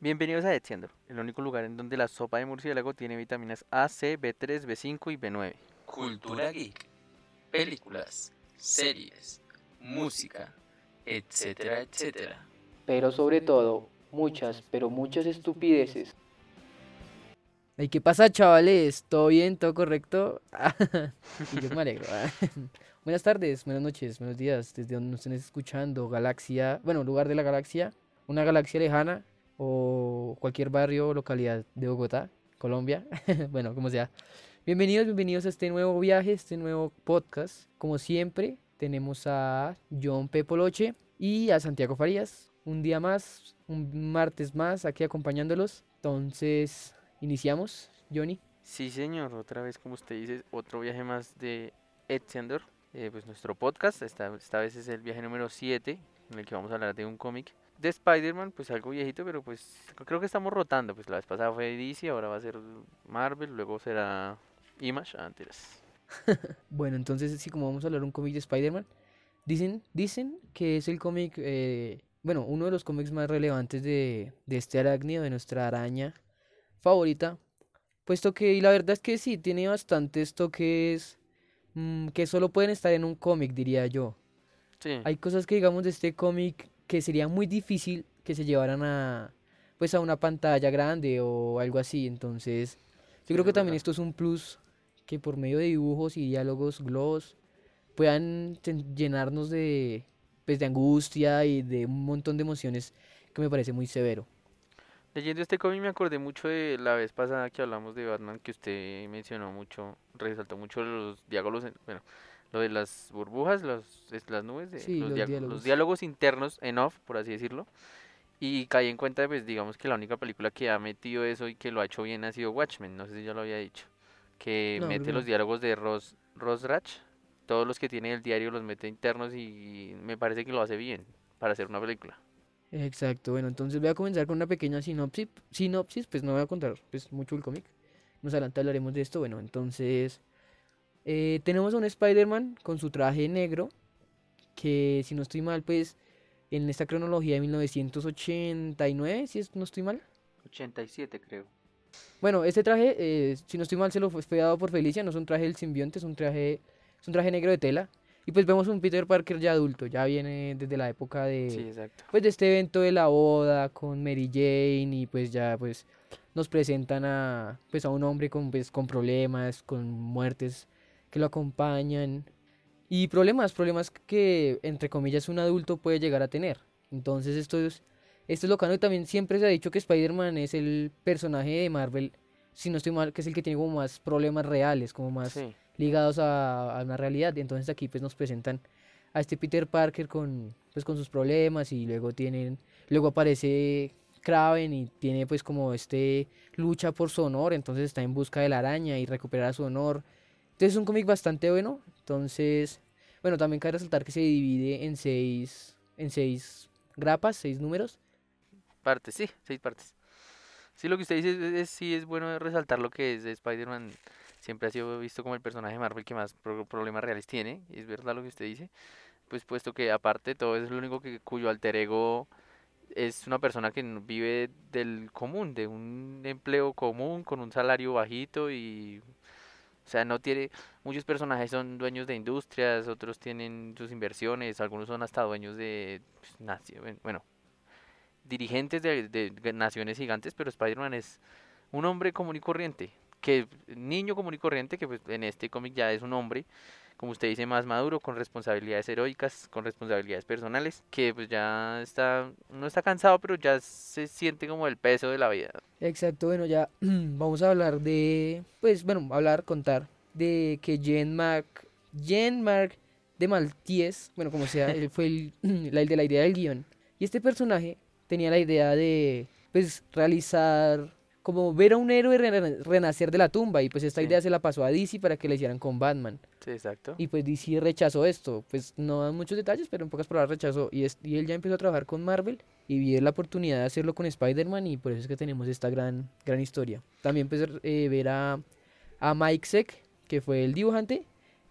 Bienvenidos a Etziendo, el único lugar en donde la sopa de murciélago tiene vitaminas A, C, B3, B5 y B9. Cultura geek, películas, series, música, etcétera, etcétera. Pero sobre todo, muchas, pero muchas estupideces. Ay, ¿qué pasa, chavales? ¿Todo bien? ¿Todo correcto? y yo me alegro. Buenas tardes, buenas noches, buenos días, desde donde nos estén escuchando, galaxia, bueno, lugar de la galaxia, una galaxia lejana o cualquier barrio o localidad de Bogotá, Colombia, bueno, como sea. Bienvenidos, bienvenidos a este nuevo viaje, este nuevo podcast. Como siempre, tenemos a John Pepoloche y a Santiago Farías. Un día más, un martes más, aquí acompañándolos. Entonces, iniciamos, Johnny. Sí, señor, otra vez, como usted dice, otro viaje más de Etziender, eh, pues nuestro podcast. Esta, esta vez es el viaje número 7, en el que vamos a hablar de un cómic de Spider-Man, pues algo viejito, pero pues creo que estamos rotando. Pues la vez pasada fue DC, ahora va a ser Marvel, luego será Image, antes. bueno, entonces sí, como vamos a hablar de un cómic de Spider-Man, dicen, dicen que es el cómic, eh, bueno, uno de los cómics más relevantes de, de este arácnido, de nuestra araña favorita. Puesto que, y la verdad es que sí, tiene bastantes toques mm, que solo pueden estar en un cómic, diría yo. Sí. Hay cosas que digamos de este cómic que sería muy difícil que se llevaran a pues a una pantalla grande o algo así, entonces yo creo que también esto es un plus que por medio de dibujos y diálogos globos puedan llenarnos de pues de angustia y de un montón de emociones que me parece muy severo. Leyendo este cómic me acordé mucho de la vez pasada que hablamos de Batman que usted mencionó mucho, resaltó mucho los diálogos, bueno, lo de las burbujas, los, las nubes, de, Sí, los, los diálogos. los diálogos internos en off, por así decirlo. Y caí en cuenta, pues digamos que la única película que ha metido eso y que lo ha hecho bien ha sido Watchmen, no sé si ya lo había dicho, que No, mete que los no. diálogos de Ross, Ross Ratch, todos los que tiene el diario los mete internos y me parece que lo hace bien para hacer una película. Exacto, bueno, entonces voy a comenzar con una pequeña sinopsis, sinopsis, pues no voy a contar pues mucho el cómic, más adelante hablaremos de esto, bueno, entonces eh, tenemos a un Spider-Man con su traje negro, que si no estoy mal, pues en esta cronología de 1989, si es- no estoy mal. 87 creo. Bueno, este traje, eh, si no estoy mal, se lo fue, fue dado por Felicia, no es un traje del simbionte, es un traje, es un traje negro de tela. Y pues vemos un Peter Parker ya adulto, ya viene desde la época de, Sí, exacto. pues de este evento de la boda con Mary Jane y pues ya pues nos presentan a pues a un hombre con pues con problemas, con muertes que lo acompañan y problemas, problemas que entre comillas un adulto puede llegar a tener. Entonces esto es esto es lo cano y también siempre se ha dicho que Spider-Man es el personaje de Marvel, si no estoy mal, que es el que tiene como más problemas reales, como más Sí. ligados a, a una realidad. Entonces aquí pues nos presentan a este Peter Parker con pues con sus problemas y luego tienen luego aparece Kraven y tiene pues como este lucha por su honor, entonces está en busca de la araña y recuperar su honor. Entonces es un cómic bastante bueno. Entonces, bueno, también cabe resaltar que se divide en seis en seis grapas, seis números. Partes, sí, seis partes. Sí, lo que usted dice es, es- sí es bueno resaltar lo que es de Spider-Man. Siempre ha sido visto como el personaje de Marvel que más pro- problemas reales tiene. Es verdad lo que usted dice. Pues puesto que aparte todo es el único que cuyo alter ego es una persona que vive del común, de un empleo común con un salario bajito y o sea, no tiene muchos personajes son dueños de industrias, otros tienen sus inversiones, algunos son hasta dueños de pues, nacio- bueno, dirigentes de, naciones gigantes, pero Spider-Man es un hombre común y corriente, que niño común y corriente, que pues en este cómic ya es un hombre, como usted dice, más maduro, con responsabilidades heroicas, con responsabilidades personales, que pues ya está, no está cansado, pero ya se siente como el peso de la vida. Exacto, bueno, ya vamos a hablar de, pues bueno, hablar, contar de que Jean Marc, Jean Marc de Malties, bueno, como sea, él fue el, el de la idea del guion. Y este personaje tenía la idea de, pues, realizar, como ver a un héroe rena- renacer de la tumba. Y pues esta Sí. idea se la pasó a DC para que la hicieran con Batman. Sí, exacto. Y pues DC rechazó esto. Pues no dan muchos detalles, pero en pocas palabras rechazó. Y, es- y él ya empezó a trabajar con Marvel y vio la oportunidad de hacerlo con Spider-Man y por eso es que tenemos esta gran, gran historia. También pues eh, ver a, a Mike Zeck, que fue el dibujante,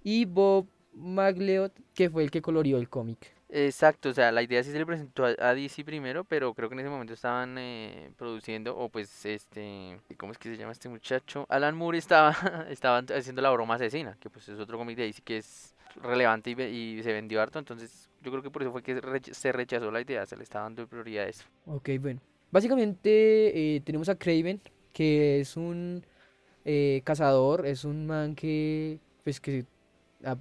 y Bob Magleot, que fue el que colorió el cómic. Exacto, o sea, la idea sí se le presentó a, DC primero, pero creo que en ese momento estaban eh, produciendo, o pues este, ¿cómo es que se llama este muchacho? Alan Moore estaba, estaba haciendo la broma asesina, que pues es otro cómic de DC que es relevante y, y se vendió harto, entonces yo creo que por eso fue que recha- se rechazó la idea, se le estaba dando prioridad a eso. Ok, bueno. Básicamente eh, tenemos a Craven, que es un eh, cazador, es un man que, pues, que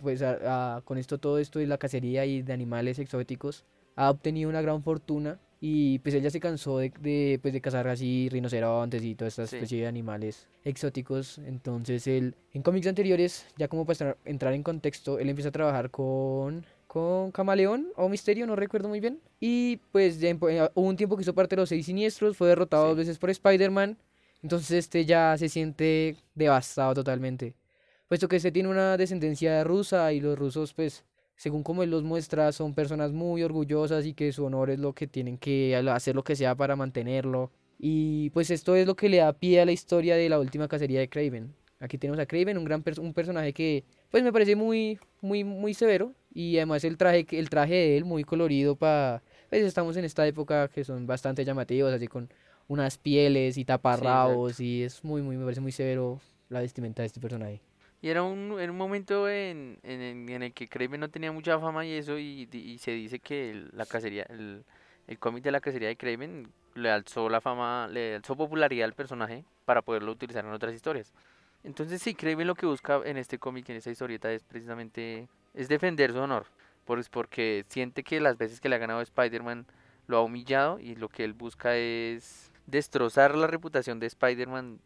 pues, a- con esto, todo esto de la cacería y de animales exóticos, ha obtenido una gran fortuna y pues él ya se cansó de, de, pues, de cazar así rinocerontes y toda esta Sí. especie de animales exóticos. Entonces él, en cómics anteriores, ya como para entrar en contexto, él empieza a trabajar con, con Camaleón o Misterio, no recuerdo muy bien. Y pues ya eh, hubo un tiempo que hizo parte de los seis siniestros, fue derrotado Sí. dos veces por Spider-Man. Entonces este ya se siente devastado totalmente. Puesto que este tiene una descendencia rusa y los rusos pues según como él los muestra, son personas muy orgullosas y que su honor es lo que tienen que hacer lo que sea para mantenerlo. Y pues esto es lo que le da pie a la historia de la última cacería de Craven. Aquí tenemos a Craven, un gran pers- un personaje que pues me parece muy muy muy severo y además el traje el traje de él muy colorido para pues estamos en esta época que son bastante llamativos, así con unas pieles y taparrabos y es muy muy me parece muy severo la vestimenta de este personaje. Y era un, era un momento en, en, en el que Kraven no tenía mucha fama y eso, y se dice que el- la cacería, el, el cómic de la cacería de Kraven le alzó la fama, le alzó popularidad al personaje para poderlo utilizar en otras historias. Entonces sí, Kraven lo que busca en este cómic, en esta historieta, es precisamente, es defender su honor, pues porque siente que las veces que le ha ganado Spider-Man lo ha humillado y lo que él busca es destrozar la reputación de Spider-Man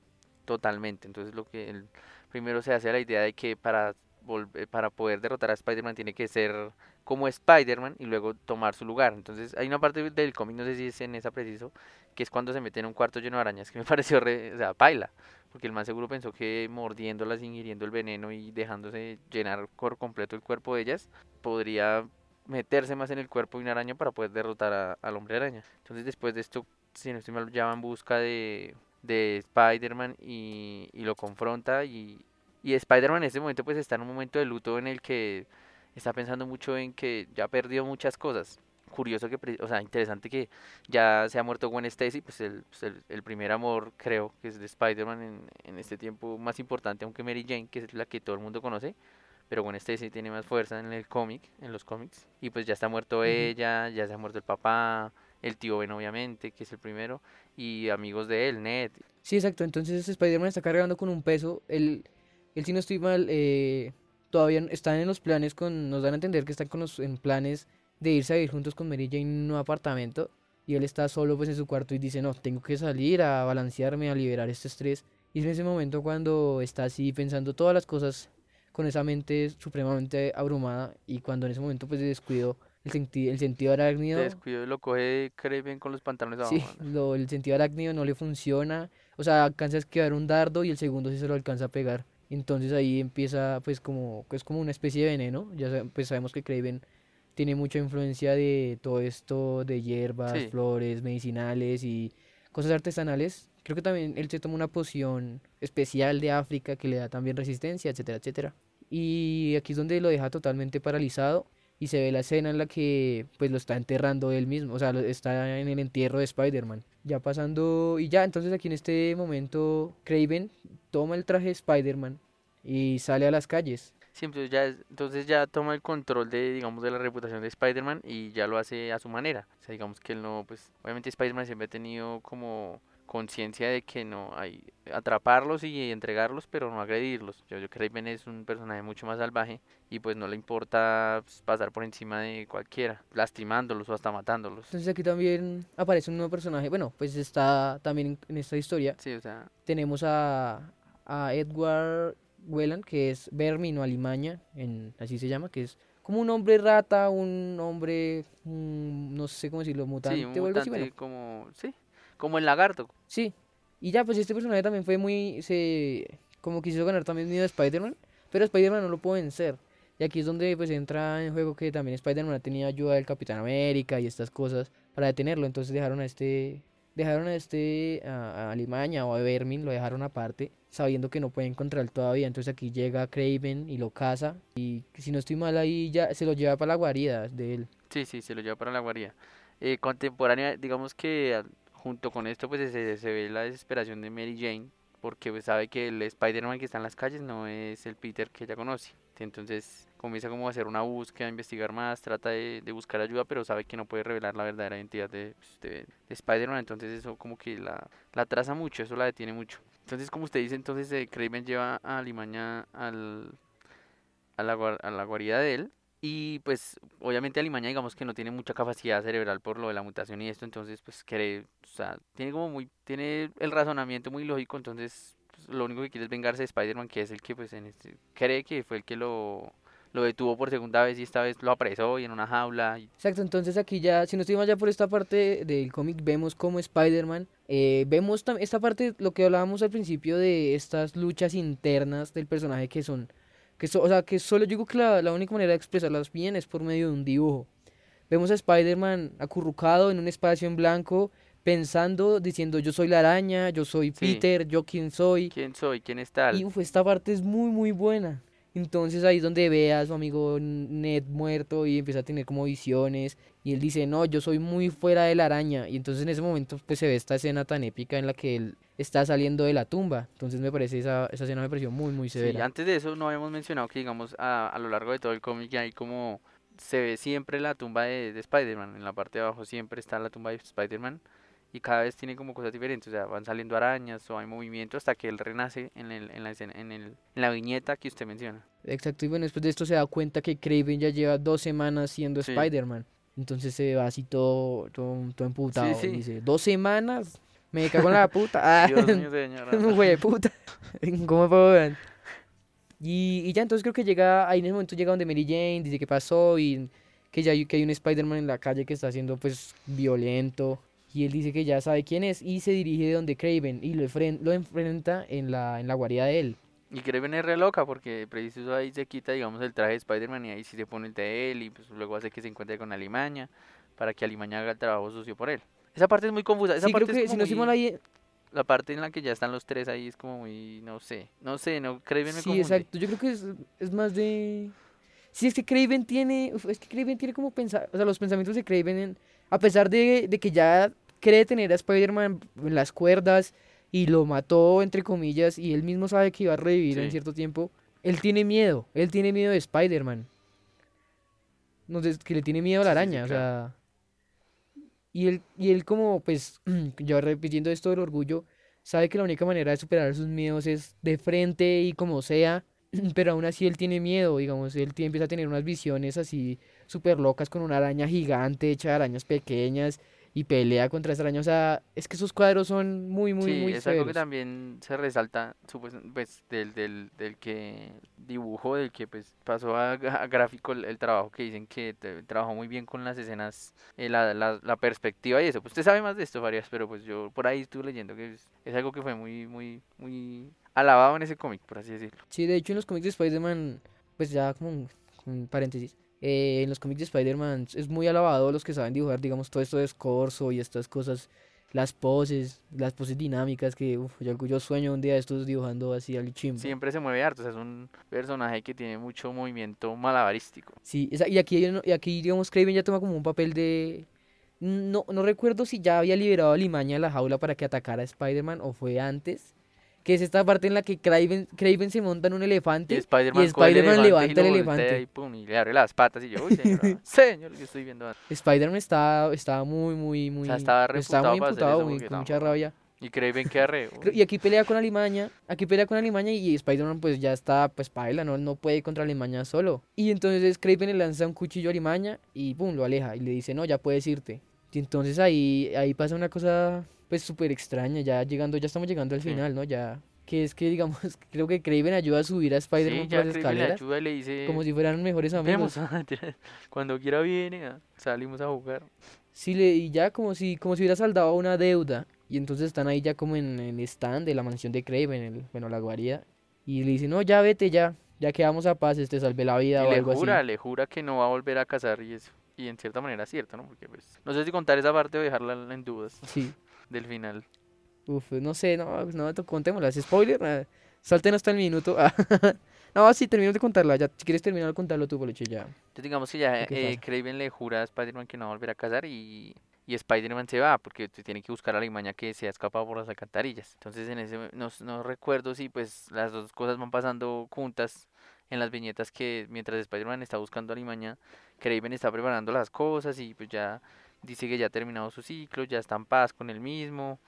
totalmente. Entonces lo que él primero se hace la idea de que para volver, para poder derrotar a Spider-Man tiene que ser como Spider-Man y luego tomar su lugar. Entonces hay una parte del cómic, no sé si es en esa preciso, que es cuando se mete en un cuarto lleno de arañas, que me pareció re, o sea, paila, porque el man seguro pensó que mordiéndolas, ingiriendo el veneno y dejándose llenar por completo el cuerpo de ellas, podría meterse más en el cuerpo de una araña para poder derrotar al hombre araña. Entonces después de esto, si no estoy mal, ya va en busca de, de Spider-Man y, y lo confronta y, y Spider-Man en ese momento pues está en un momento de luto en el que está pensando mucho en que ya perdió muchas cosas. Curioso que, o sea, interesante que ya se ha muerto Gwen Stacy, pues el, pues, el, el primer amor creo que es de Spider-Man en, en este tiempo más importante, aunque Mary Jane, que es la que todo el mundo conoce, pero Gwen Stacy tiene más fuerza en el cómic, en los cómics, y pues ya está muerto ella, ya se ha muerto el papá, el tío Ben obviamente, que es el primero, y amigos de él, Ned, Sí, exacto. Entonces Spider-Man está cargando con un peso. Él, él si no estoy mal, eh, todavía están en los planes con, nos dan a entender que están con los, en planes de irse a vivir juntos con Mary Jane en un apartamento. Y él está solo pues en su cuarto y dice, no, tengo que salir a balancearme, a liberar este estrés. Y es en ese momento cuando está así pensando todas las cosas con esa mente supremamente abrumada y cuando en ese momento pues de descuido el, senti- el sentido arácnido se descuidó y lo coge Kraven con los pantalones Sí, abajo. ¿no? lo, el sentido arácnido no le funciona. O sea, alcanza a esquivar un dardo y el segundo sí se lo alcanza a pegar. Entonces ahí empieza pues como, es como una especie de veneno. Ya pues sabemos que Craven tiene mucha influencia de todo esto de hierbas, Sí. flores, medicinales y cosas artesanales. Creo que también él se toma una poción especial de África que le da también resistencia, etcétera, etcétera. Y aquí es donde lo deja totalmente paralizado y se ve la escena en la que pues lo está enterrando él mismo, o sea, está en el entierro de Spider-Man. Ya pasando y ya, entonces aquí en este momento Craven toma el traje de Spider-Man y sale a las calles. Siempre ya es- entonces ya toma el control de, digamos, de la reputación de Spider-Man y ya lo hace a su manera. O sea, digamos que él no, pues, obviamente Spider-Man siempre ha tenido como conciencia de que no hay atraparlos y entregarlos, pero no agredirlos. Yo, yo creo que Kraven es un personaje mucho más salvaje y pues no le importa pues, pasar por encima de cualquiera, lastimándolos o hasta matándolos. Entonces aquí también aparece un nuevo personaje, bueno, pues está también en, esta historia. Sí, o sea, Tenemos a, a Edward Whelan, que es Vermino Alimaña, en, así se llama, que es como un hombre rata, un hombre, mm, no sé cómo decirlo, mutante sí, un o algo así, mutante bueno. como, sí, como el lagarto. Sí, y ya, pues este personaje también fue muy, se, como quiso ganar también miedo a Spider-Man, pero Spider-Man no lo pudo vencer. Y aquí es donde pues entra en juego que también Spider-Man tenía ayuda del Capitán América y estas cosas para detenerlo, entonces dejaron a este, dejaron a este, a, a Alimaña o a Vermin, lo dejaron aparte, sabiendo que no pueden encontrar todavía. Entonces aquí llega Craven y lo caza. Y si no estoy mal, ahí ya se lo lleva para la guarida de él. Sí, sí, se lo lleva para la guarida. Eh, contemporánea, digamos que junto con esto pues se, se ve la desesperación de Mary Jane porque pues, sabe que el Spider-Man que está en las calles no es el Peter que ella conoce. Entonces comienza como a hacer una búsqueda, a investigar más, trata de, de buscar ayuda, pero sabe que no puede revelar la verdadera identidad de, pues, de- de Spider-Man, entonces eso como que la, la atrasa mucho, eso la detiene mucho. Entonces, como usted dice, entonces eh, Kraven lleva a Alimaña al, a la, a la guarida de él. Y pues obviamente Alimaña digamos que no tiene mucha capacidad cerebral por lo de la mutación y esto, entonces pues cree, o sea, tiene como muy, tiene el razonamiento muy lógico, entonces pues, lo único que quiere es vengarse de Spider-Man, que es el que pues en este, cree que fue el que lo, lo detuvo por segunda vez y esta vez lo apresó y en una jaula. Exacto, entonces aquí ya, si no estoy mal ya por esta parte del cómic, vemos como Spider-Man, eh, vemos esta parte, lo que hablábamos al principio de estas luchas internas del personaje que son, que so- o sea, que solo yo digo que la, la única manera de expresarlas bien es por medio de un dibujo. Vemos a Spider-Man acurrucado en un espacio en blanco, pensando, diciendo yo soy la araña, yo soy Sí. Peter, yo quién soy. ¿Quién soy? ¿Quién es tal? Y uf, esta parte es muy, muy buena. Entonces ahí es donde ve a su amigo Ned muerto y empieza a tener como visiones. Y él dice, no, yo soy muy fuera de la araña. Y entonces en ese momento pues se ve esta escena tan épica en la que él está saliendo de la tumba. Entonces me parece, esa, esa escena me pareció muy, muy Sí, severa. antes de eso no habíamos mencionado que digamos a, a lo largo de todo el cómic hay como se ve siempre la tumba de, de Spider-Man, en la parte de abajo siempre está la tumba de Spider-Man y cada vez tiene como cosas diferentes, o sea, van saliendo arañas o hay movimiento hasta que él renace en, el, en, la, escena- en, el, en la viñeta que usted menciona. Exacto, y bueno, después de esto se da cuenta que Craven ya lleva dos semanas siendo Sí. Spider-Man. Entonces se va así todo, todo, todo emputado. sí. Y dice, dos semanas, me cago en la puta. Ah, Dios mío, señora. Güey puta. ¿Cómo puedo ver? Y, y ya entonces creo que llega, ahí en ese momento llega donde Mary Jane, dice qué pasó y que ya hay, que hay un Spider-Man en la calle que está siendo pues violento. Y él dice que ya sabe quién es y se dirige de donde Craven y lo, lo enfrenta en la, en la guarida de él. Y Kraven es re loca porque preciso ahí se quita, digamos, el traje de Spider-Man y ahí sí se pone el de él y pues luego hace que se encuentre con Alimaña para que Alimaña haga el trabajo sucio por él. Esa parte es muy confusa, esa Sí, creo parte que si como no estoy muy- ahí... La parte en la que ya están los tres ahí es como muy, no sé, no sé, no, Kraven me Sí, confunde. exacto. Yo creo que es, es más de... Sí, es que Craven tiene... uf, es que Craven tiene como pensar... O sea, los pensamientos de Craven, en- a pesar de, de que ya cree tener a Spider-Man en las cuerdas y lo mató, entre comillas, y él mismo sabe que iba a revivir en cierto tiempo, él tiene miedo. Él tiene miedo de Spider-Man. No que le tiene miedo a la Sí, sí, sí, araña, o sea... Y él, y él como, pues, yo repitiendo esto del orgullo, sabe que la única manera de superar sus miedos es de frente y como sea, pero aún así él tiene miedo, digamos, él empieza a tener unas visiones así súper locas con una araña gigante hecha de arañas pequeñas y pelea contra araña, o sea, es que esos cuadros son muy, muy, sí, muy es algo que también se resalta pues, del, del, del que dibujó, del que pues pasó a, gráfico el, el trabajo que dicen que te- trabajó muy bien con las escenas, eh, la, la, la perspectiva y eso. Pues usted sabe más de esto, Farias, pero pues yo por ahí estuve leyendo que es, es algo que fue muy, muy, muy alabado en ese cómic, por así decirlo. Sí, de hecho en los cómics de Spider-Man, pues ya como un, un paréntesis, eh, en los cómics de Spider-Man es muy alabado los que saben dibujar, digamos, todo esto de escorzo y estas cosas, las poses, las poses dinámicas que uf, yo, yo sueño un día de estos dibujando así al chimbo. Siempre se mueve harto, o sea, es un personaje que tiene mucho movimiento malabarístico. Sí, esa- y aquí, y aquí digamos, Kraven ya toma como un papel de... No, no recuerdo si ya había liberado a Limaña de la jaula para que atacara a Spider-Man o fue antes. Que es esta parte en la que Kraven, Kraven se monta en un Y elefante. Spider-Man el Spider-Man y levanta el elefante. Y, pum, y le abre las patas y yo, uy, señora, señor, yo estoy viendo. Spider-Man estaba, estaba muy, muy, muy... estaba pues, estaba reputado muy imputado, muy- con mucha rabia. Y Kraven que arre. Creo- Y aquí pelea con Alimaña, aquí pelea con Alimaña y Spider-Man pues ya está, pues paila, ¿no? No puede contra Alimaña solo. Y entonces Kraven le lanza un cuchillo a Alimaña y pum, lo aleja y le dice, no, ya puedes irte. Y entonces ahí, ahí pasa una cosa pues súper extraña, ya llegando, ya estamos llegando al Sí. final, ¿no? Ya, que es que digamos, creo que Kraven ayuda a subir a Spider-Man Sí, por las escaleras ayuda le dice, como si fueran mejores amigos. vemos, cuando quiera viene, ah, salimos a jugar. Sí, le, y ya como si, como si hubiera saldado una deuda. Y entonces están ahí ya como en el stand de la mansión de Kraven, el, bueno, la guarida. Y le dicen, no, ya vete ya, ya quedamos a paz, te salvé la vida Y o le algo jura, así. le jura que no va a volver a casar y eso. Y en cierta manera es cierto, ¿no? Porque pues, no sé si contar esa parte o dejarla en dudas. Sí. del final. Uf, no sé, no, no, to- contémosla. ¿Es spoiler? Ah, salten hasta el minuto. Ah, no, sí, termino de contarla. Ya, si quieres terminar de contarlo tú, Poloche, ya. Entonces digamos que ya ¿Qué eh, pasa? Kraven le jura a Spider-Man que no va a volver a cazar y, y Spider-Man se va porque tiene que buscar a la Limaña que se ha escapado por las alcantarillas. Entonces en ese no, no recuerdo si pues las dos cosas van pasando juntas en las viñetas que mientras Spider-Man está buscando a Limaña, Kraven está preparando las cosas y pues ya dice que ya ha terminado su ciclo, ya está en paz con él mismo,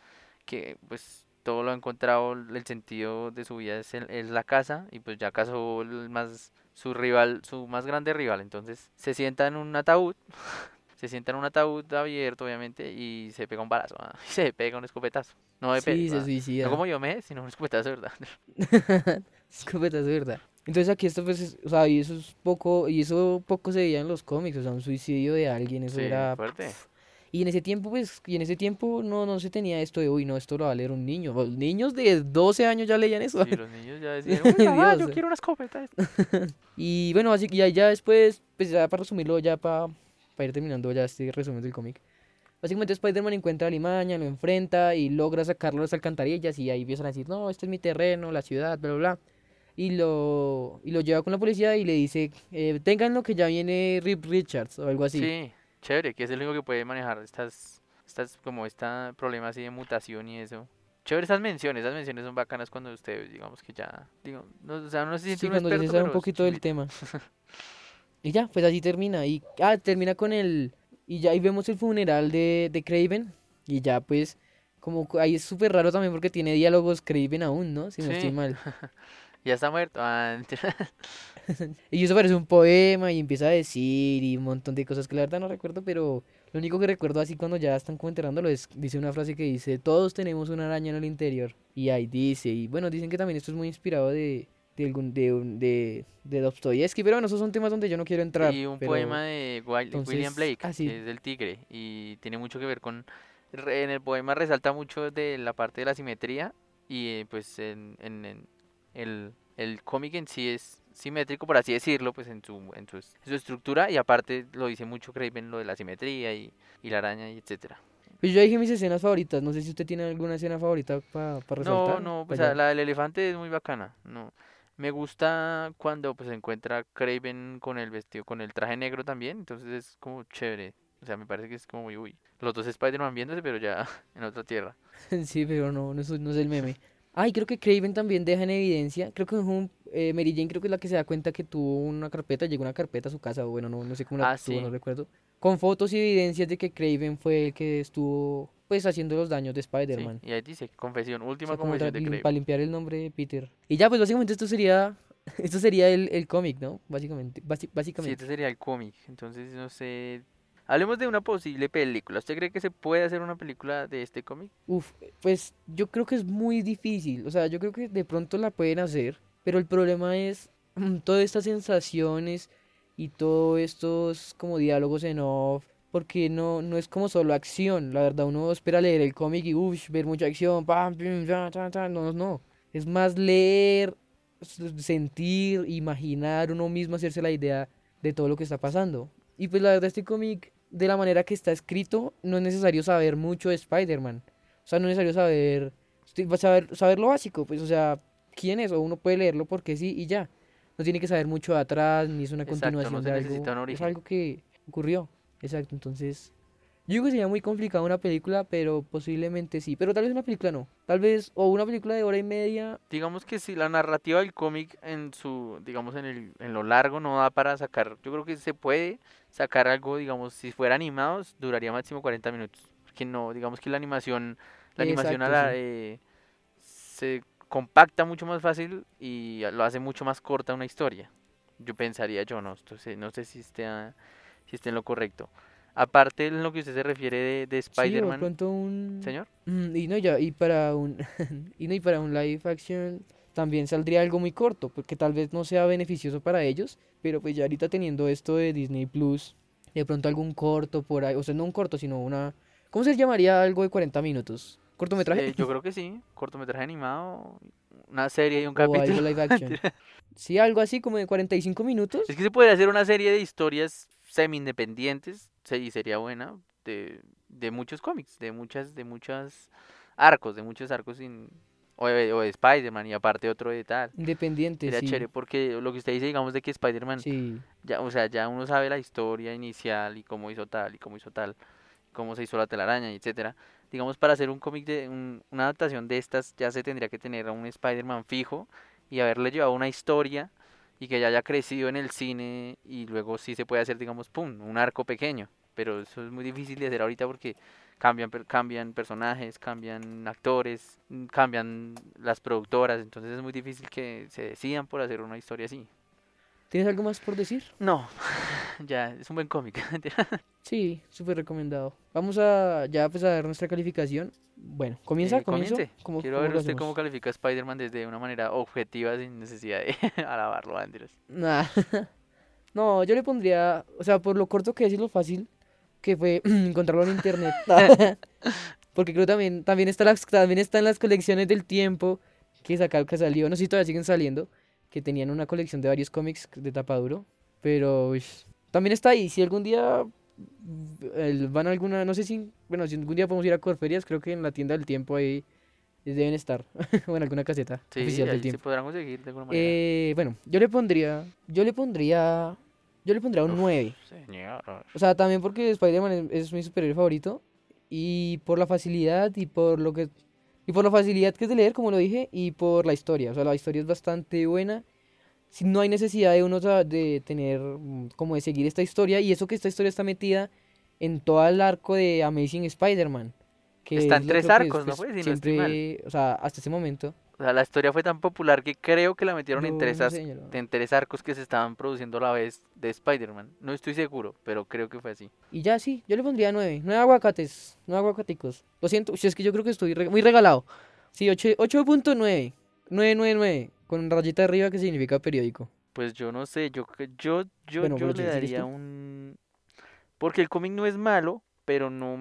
que pues todo lo ha encontrado, el sentido de su vida es, el- es la casa y pues ya casó el más su rival, su más grande rival. Entonces se sienta en un ataúd, se sienta en un ataúd abierto, obviamente, y se pega un balazo, ah, y se pega un escopetazo. No de Sí, se ah, suicida. no como yo me, sino un escopetazo, ¿verdad? Escopeta, es verdad. Entonces aquí esto pues, es- o sea, y eso es poco, y eso poco se veía en los cómics, o sea, un suicidio de alguien, eso Sí, era... fuerte. Y en ese tiempo, pues, y en ese tiempo no, no se tenía esto de, uy, no, esto lo va a leer un niño. Los niños de 12 años ya leían eso. Sí, los niños ya decían, "Uy, mamá, yo quiero una escopeta. Y bueno, así que ya, ya después, pues ya para resumirlo, ya para ir terminando ya este resumen del cómic. Básicamente Spider-Man encuentra a Limaña, lo enfrenta y logra sacarlo de las alcantarillas y ahí empiezan a decir, no, este es mi terreno, la ciudad, bla, bla, bla. Y lo, y lo lleva con la policía y le dice, eh, ténganlo que ya viene Rip Richards o algo así. Sí, chévere, que es el único que puede manejar estas, estas, como este problema así de mutación y eso. Chévere esas menciones, esas menciones son bacanas cuando usted, digamos que ya, digo, no, o sea, no se siente Sí, un cuando experto, sabe un pero es poquito del tema. Y ya, pues así termina. Y ah, termina con el. Y ya ahí vemos el funeral de, de Craven. Y ya, pues, como ahí es súper raro también porque tiene diálogos Craven aún, ¿no? Si no estoy Sí. mal. Ya está muerto. Ah. Y eso parece un poema y empieza a decir y un montón de cosas que la verdad no recuerdo, pero lo único que recuerdo así cuando ya están como enterrándolo es, dice una frase que dice, todos tenemos una araña en el interior. Y ahí dice, y bueno, dicen que también esto es muy inspirado de, de, algún, de, de, de Dostoyevsky, pero bueno, esos son temas donde yo no quiero entrar. Y un pero- poema de Wil- William entonces, Blake, ah, sí. que es del tigre, y tiene mucho que ver con... En el poema resalta mucho de la parte de la simetría, y eh, pues en, en- en el, el cómic en sí es simétrico, por así decirlo, pues en su, en su, es- en su estructura, y aparte lo dice mucho Craven, lo de la simetría y, y la araña, y etcétera. Pues yo dije mis escenas favoritas, no sé si usted tiene alguna escena favorita para No, resaltar. no, pa' pues ya- la del elefante es muy bacana, no. Me gusta cuando pues se encuentra Craven con el vestido, con el traje negro también, entonces es como chévere. O sea, me parece que es como muy, uy, los dos Spider-Man viéndose, pero ya en otra tierra. Sí, pero no, no es, no es el meme. Ay, creo que Craven también deja en evidencia, creo que es un, eh, Mary Jane creo que es la que se da cuenta que tuvo una carpeta, llegó una carpeta a su casa, o bueno, no, no sé cómo la Ah, tuvo, no sí. recuerdo. Con fotos y evidencias de que Craven fue el que estuvo, pues, haciendo los daños de Sí, Spider-Man. y ahí dice, confesión, O última sea, como confesión de para Craven. limpiar el nombre de Peter. Y ya, pues básicamente esto sería, esto sería el, el cómic, ¿no? Básicamente, basi- Sí, básicamente. este sería el cómic, entonces no sé. Hablemos de una posible película. ¿Usted cree que se puede hacer una película de este cómic? Uf, pues yo creo que es muy difícil. O sea, yo creo que de pronto la pueden hacer, pero el problema es todas estas sensaciones y todos estos como diálogos en off, porque no, no es como solo acción. La verdad, uno espera leer el cómic y uff, ver mucha acción, pam, pim. No, no. Es más leer, sentir, imaginar uno mismo, hacerse la idea de todo lo que está pasando. Y pues la verdad, este cómic, de la manera que está escrito, no es necesario saber mucho de Spider-Man. O sea, no es necesario saber, a saber, saber lo básico, pues, o sea, quién es, o uno puede leerlo porque sí y ya. No tiene que saber mucho de atrás, ni es una Exacto, no continuación se de necesita un algo. Es algo que ocurrió. Exacto, entonces. Yo digo que sería muy complicado una película, pero posiblemente sí. Pero tal vez una película no. Tal vez, o una película de hora y media. Digamos que si la narrativa del cómic en su, digamos en el, en lo largo no da para sacar, yo creo que se puede sacar algo, digamos, si fuera animados, duraría máximo 40 minutos. Porque no, digamos que la animación, la animación a la, sí. eh, se compacta mucho más fácil y lo hace mucho más corta una historia. Yo pensaría yo, no, sé- no sé si esté, si esté en lo correcto. Aparte en lo que usted se refiere de, de Sí, Spider-Man, pronto un. señor. Mm, y no, ya, y para un. y no, y para un live action también saldría algo muy corto, porque tal vez no sea beneficioso para ellos, pero pues ya ahorita teniendo esto de Disney Plus, de pronto algún corto por ahí, o sea, no un corto, sino una. ¿Cómo se llamaría algo de 40 minutos? ¿Cortometraje? Eh, yo creo que sí, cortometraje animado, una serie y un o algo capítulo. live action. Sí, algo así como de 45 minutos. Es que se podría hacer una serie de historias semi-independientes, sí, sería buena, de de muchos cómics, de muchas, de muchas arcos, de muchos arcos sin, o de, o de Spider-Man y aparte otro de tal. Independiente, sí. chévere porque lo que usted dice, digamos, de que Spider-Man, Sí. ya, o sea, ya uno sabe la historia inicial y cómo hizo tal y cómo hizo tal, cómo se hizo la telaraña y etcétera. Digamos, para hacer un cómic de un- una adaptación de estas, ya se tendría que tener a un Spider-Man fijo y haberle llevado una historia y que ya haya crecido en el cine y luego sí se puede hacer, digamos, pum, un arco pequeño. Pero eso es muy difícil de hacer ahorita porque cambian, cambian personajes, cambian actores, mm, cambian las productoras, entonces es muy difícil que se decidan por hacer una historia así. ¿Tienes algo más por decir? No, ya, es un buen cómic. Sí, súper recomendado. Vamos a ya pues a dar nuestra calificación. Bueno, comienza, Eh, comience. ¿Cómo- Quiero cómo ver usted cómo califica a Spider-Man desde una manera objetiva sin necesidad de alabarlo, Andrés. Nah. No, yo le pondría, o sea, por lo corto que es y lo fácil que fue encontrarlo en internet. Porque creo también también está las también está en las colecciones del tiempo que saca, que salió, no sé si todavía siguen saliendo, que tenían una colección de varios cómics de tapa duro, pero uish, también está ahí, si algún día mm, el- van a alguna, no sé si, bueno, si algún día podemos ir a Corferias, creo que en la tienda del tiempo ahí deben estar, o en alguna caseta Sí, oficial del ahí se tiempo. podrán conseguir de alguna manera. Eh, bueno, yo le pondría, yo le pondría, yo le pondría un 9. Señor. O sea, también porque Spider-Man es, es mi superhéroe favorito y por la facilidad y por lo que y por la facilidad que es de leer, como lo dije, y por la historia. O sea, la historia es bastante buena. Si no hay necesidad de uno de tener mm, como de seguir esta historia y eso que esta historia está metida en todo el arco de Amazing Spider-Man. que Está es tres creo que es, arcos, ¿no pues, no siempre, o sea, hasta ese momento. O sea, la historia fue tan popular que creo que la metieron en tres, en tres arcos que se estaban produciendo a la vez de Spider-Man. No estoy seguro, pero creo que fue así. Y ya sí, yo le pondría nueve. Nueve aguacates, nueve aguacaticos. Lo siento, si es que yo creo que estoy re- muy regalado. Sí, ocho- 8.9. 999. Con rayita arriba que significa periódico. Pues yo no sé, yo yo yo Bueno, yo le ¿sigues daría un porque el cómic no es malo, pero no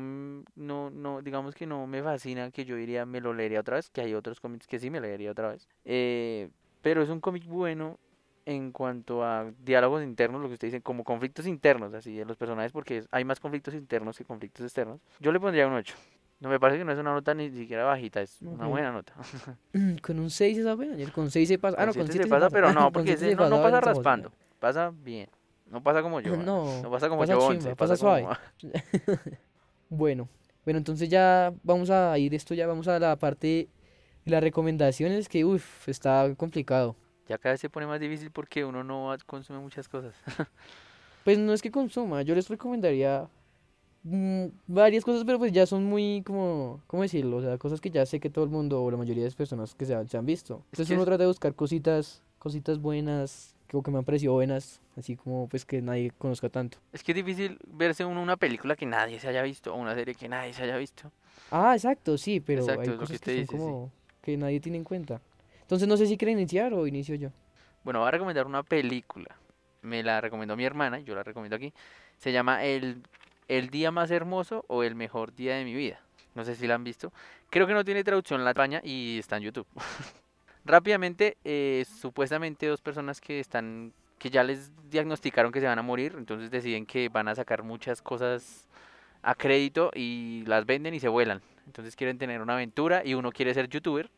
no no digamos que no me fascina que yo diría me lo leería otra vez, que hay otros cómics que sí me leería otra vez. Eh, pero es un cómic bueno en cuanto a diálogos internos, lo que usted dice, como conflictos internos, así de los personajes, porque hay más conflictos internos que conflictos externos. Yo le pondría un 8. No me parece que no es una nota ni siquiera bajita, es una buena nota. con un 6 esa buena. y Con 6 se pasa. Ah, no, con siete 7 se pasa, pero no, Con porque ese se no, no pasa raspando, pasa bien. No pasa como yo, No, no pasa como pasa yo chimba, 11, pasa pasa como... Bueno, bueno, entonces ya vamos a ir esto, ya vamos a la parte de las recomendaciones que, uff, está complicado. Ya cada vez se pone más difícil porque uno no consume muchas cosas. Pues no es que consuma, yo les recomendaría mm, varias cosas, pero pues ya son muy como, ¿cómo decirlo? O sea, cosas que ya sé que todo el mundo o la mayoría de las personas que se, han- se han visto. Es Entonces que uno es- trata de buscar cositas, cositas buenas, que, o que me han parecido buenas, así como pues que nadie conozca tanto. Es que es difícil verse uno una película que nadie se haya visto o una serie que nadie se haya visto. Ah, exacto, sí, pero Exacto, hay que cosas que dice, son sí. como que nadie tiene en cuenta. Entonces no sé si quieren iniciar o inicio yo. Bueno, voy a recomendar una película. Me la recomendó mi hermana yo la recomiendo aquí. Se llama El, El día más hermoso o El mejor día de mi vida. No sé si la han visto. Creo que no tiene traducción en la España y está en YouTube. Rápidamente, eh, supuestamente dos personas que están que ya les diagnosticaron que se van a morir, entonces deciden que van a sacar muchas cosas a crédito y las venden y se vuelan. Entonces quieren tener una aventura y uno quiere ser youtuber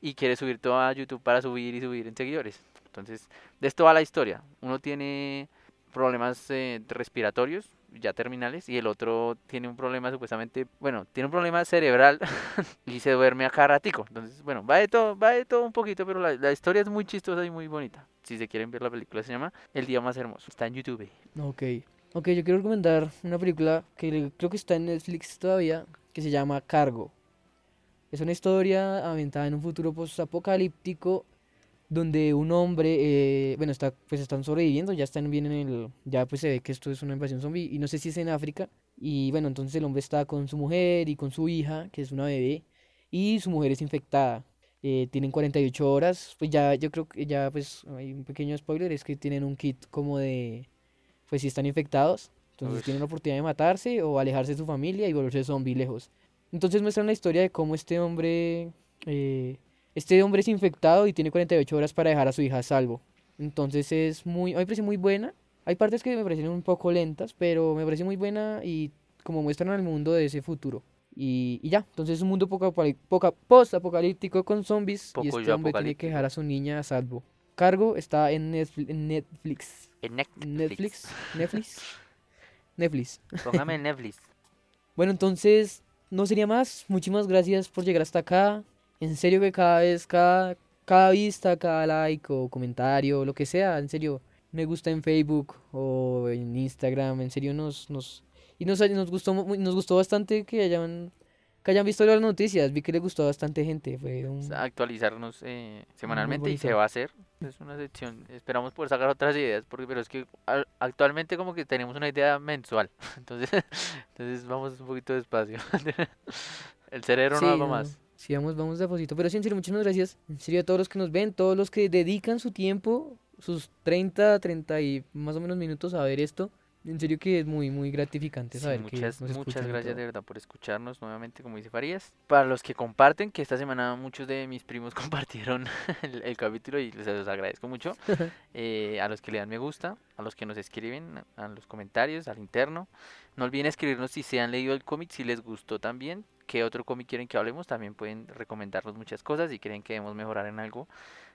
y quiere subir todo a YouTube para subir y subir en seguidores. Entonces, de esto va la historia. Uno tiene problemas eh, respiratorios ya terminales y el otro tiene un problema supuestamente, bueno, tiene un problema cerebral y se duerme a cada ratico. Entonces, bueno, va de todo, va de todo un poquito, pero la, la historia es muy chistosa y muy bonita. Si se quieren ver la película se llama El día más hermoso. Está en YouTube. Ok. Ok, yo quiero recomendar una película que creo que está en Netflix todavía, que se llama Cargo. Es una historia ambientada en un futuro post-apocalíptico donde un hombre, eh, bueno, está, pues están sobreviviendo, ya están bien en el, ya pues se ve que esto es una invasión zombie y no sé si es en África. Y bueno, entonces el hombre está con su mujer y con su hija, que es una bebé, y su mujer es infectada. Eh, tienen 48 horas, pues ya yo creo que ya pues hay un pequeño spoiler, es que tienen un kit como de, pues si están infectados, entonces tienen la oportunidad de matarse o alejarse de su familia y volverse zombie lejos. Entonces muestran la historia de cómo este hombre, eh, este hombre es infectado y tiene 48 horas para dejar a su hija a salvo. Entonces es muy, a mí me parece muy buena. Hay partes que me parecen un poco lentas, pero me parece muy buena y como muestran al mundo de ese futuro. Y, y ya, entonces es un mundo poco, poca- post-apocalíptico con zombies Poco y este hombre tiene que dejar a su niña a salvo. Cargo está en Netflix. En Netflix. En Netflix. Netflix. Netflix. Netflix. Póngame en Netflix. Bueno, entonces, no sería más. Muchísimas gracias por llegar hasta acá. En serio que cada vez, cada, cada vista, cada like o comentario, lo que sea, en serio, me gusta en Facebook o en Instagram, en serio nos, nos, y nos, nos gustó, nos gustó bastante que hayan, que hayan visto las noticias, vi que le gustó a bastante gente, fue un... actualizarnos eh, semanalmente y se va a hacer. Es una sección. Esperamos poder sacar otras ideas, porque pero es que al- actualmente como que tenemos una idea mensual. Entonces, entonces vamos un poquito despacio. El cerebro Sí, no hago no, más. Sí, vamos, vamos de a poquito. Pero sí, en serio, muchísimas gracias. En serio, a todos los que nos ven, todos los que dedican su tiempo, sus 30, 30 y más o menos minutos a ver esto. En serio que es muy, muy gratificante Sí, saber que muchas, nos muchas gracias de verdad por escucharnos nuevamente, como dice Farías. Para los que comparten, que esta semana muchos de mis primos compartieron el, el capítulo y les los agradezco mucho. Eh, a los que le dan me gusta, a los que nos escriben, a los comentarios, al interno. No olviden escribirnos si se han leído el cómic, si les gustó también, qué otro cómic quieren que hablemos. También pueden recomendarnos muchas cosas y creen que debemos mejorar en algo.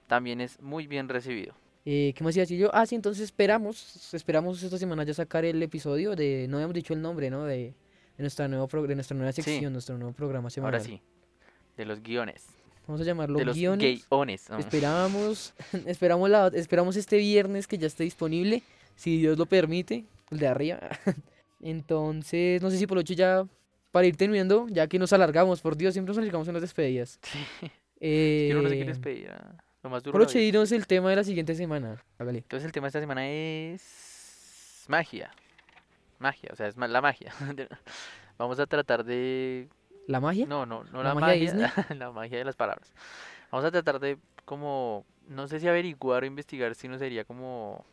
También es muy bien recibido. Eh, ¿qué más iba a decir yo? Ah, sí, entonces esperamos, esperamos esta semana ya sacar el episodio de, no habíamos dicho el nombre, ¿no? De, de nuestra, nuevo pro- de nuestra nueva Sí. sección, nuestro nuevo programa semanal. Ahora sí, de los guiones, Vamos a llamarlo de los guiones. guiones. ¿no? Esperamos, esperamos, la, esperamos este viernes que ya esté disponible, si Dios lo permite, el de arriba. Entonces, no sé si por lo hecho ya, para ir terminando, ya que nos alargamos, por Dios, siempre nos alargamos en las despedidas. Sí. Eh, Yo no sé qué despedir. ah, Lo más duro. dinos el tema de la siguiente semana. Hágale. Entonces el tema de esta semana es magia. Magia, o sea, es la magia. Vamos a tratar de... ¿La magia? No, no, no ¿La la, magia magia, la magia de las palabras. Vamos a tratar de como, no sé si averiguar o investigar si no sería como...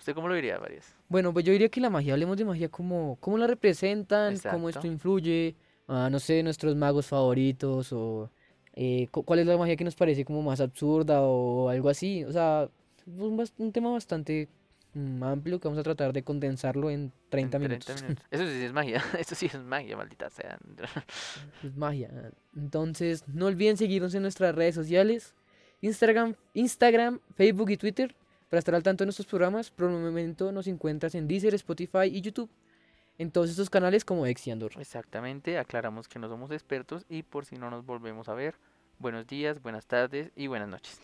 ¿Usted cómo lo diría, Varias? Bueno, pues yo diría que la magia, hablemos de magia, como cómo la representan, cómo esto influye, no sé, nuestros magos favoritos o eh, cu- cuál es la magia que nos parece como más absurda o algo así. O sea, un, un tema bastante mm, amplio que vamos a tratar de condensarlo en 30 En minutos. Eso sí es magia, eso sí es magia, maldita sea. Es magia. Entonces, no olviden seguirnos en nuestras redes sociales, Instagram, Instagram, Facebook y Twitter, para estar al tanto de nuestros programas. Por el momento nos encuentras en Deezer, Spotify y YouTube. En todos estos canales como Exiandor. Exactamente, aclaramos que no somos expertos y por si no nos volvemos a ver, buenos días, buenas tardes y buenas noches.